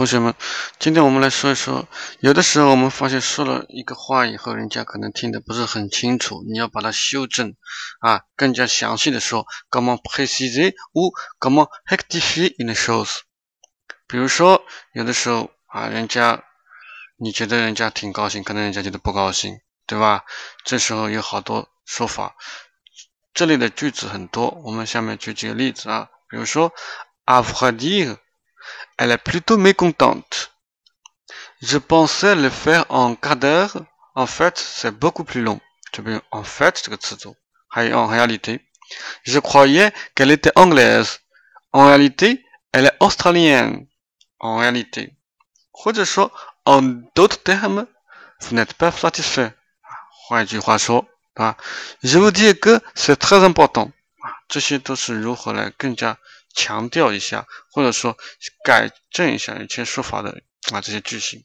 同学们，今天我们来说一说，有的时候我们发现说了一个话以后，人家可能听得不是很清楚，你要把它修正啊，更加详细的说，comment préciser ou comment rectifier une chose。比如说，有的时候啊，人家你觉得人家挺高兴，可能人家觉得不高兴，对吧？这时候有好多说法，这类的句子很多，我们下面举几个例子啊，比如说，afadir。Elle est plutôt mécontente. Je pensais le faire en quart d'heure. En fait, c'est beaucoup plus long. En fait, en réalité. Je croyais qu'elle était anglaise. En réalité, elle est australienne. En réalité. En d'autres termes, vous n'êtes pas satisfait. Je vous dis que c'est très important. 这些都是如何来更加 强调一下，或者说改正一下以前说法的啊这些句型。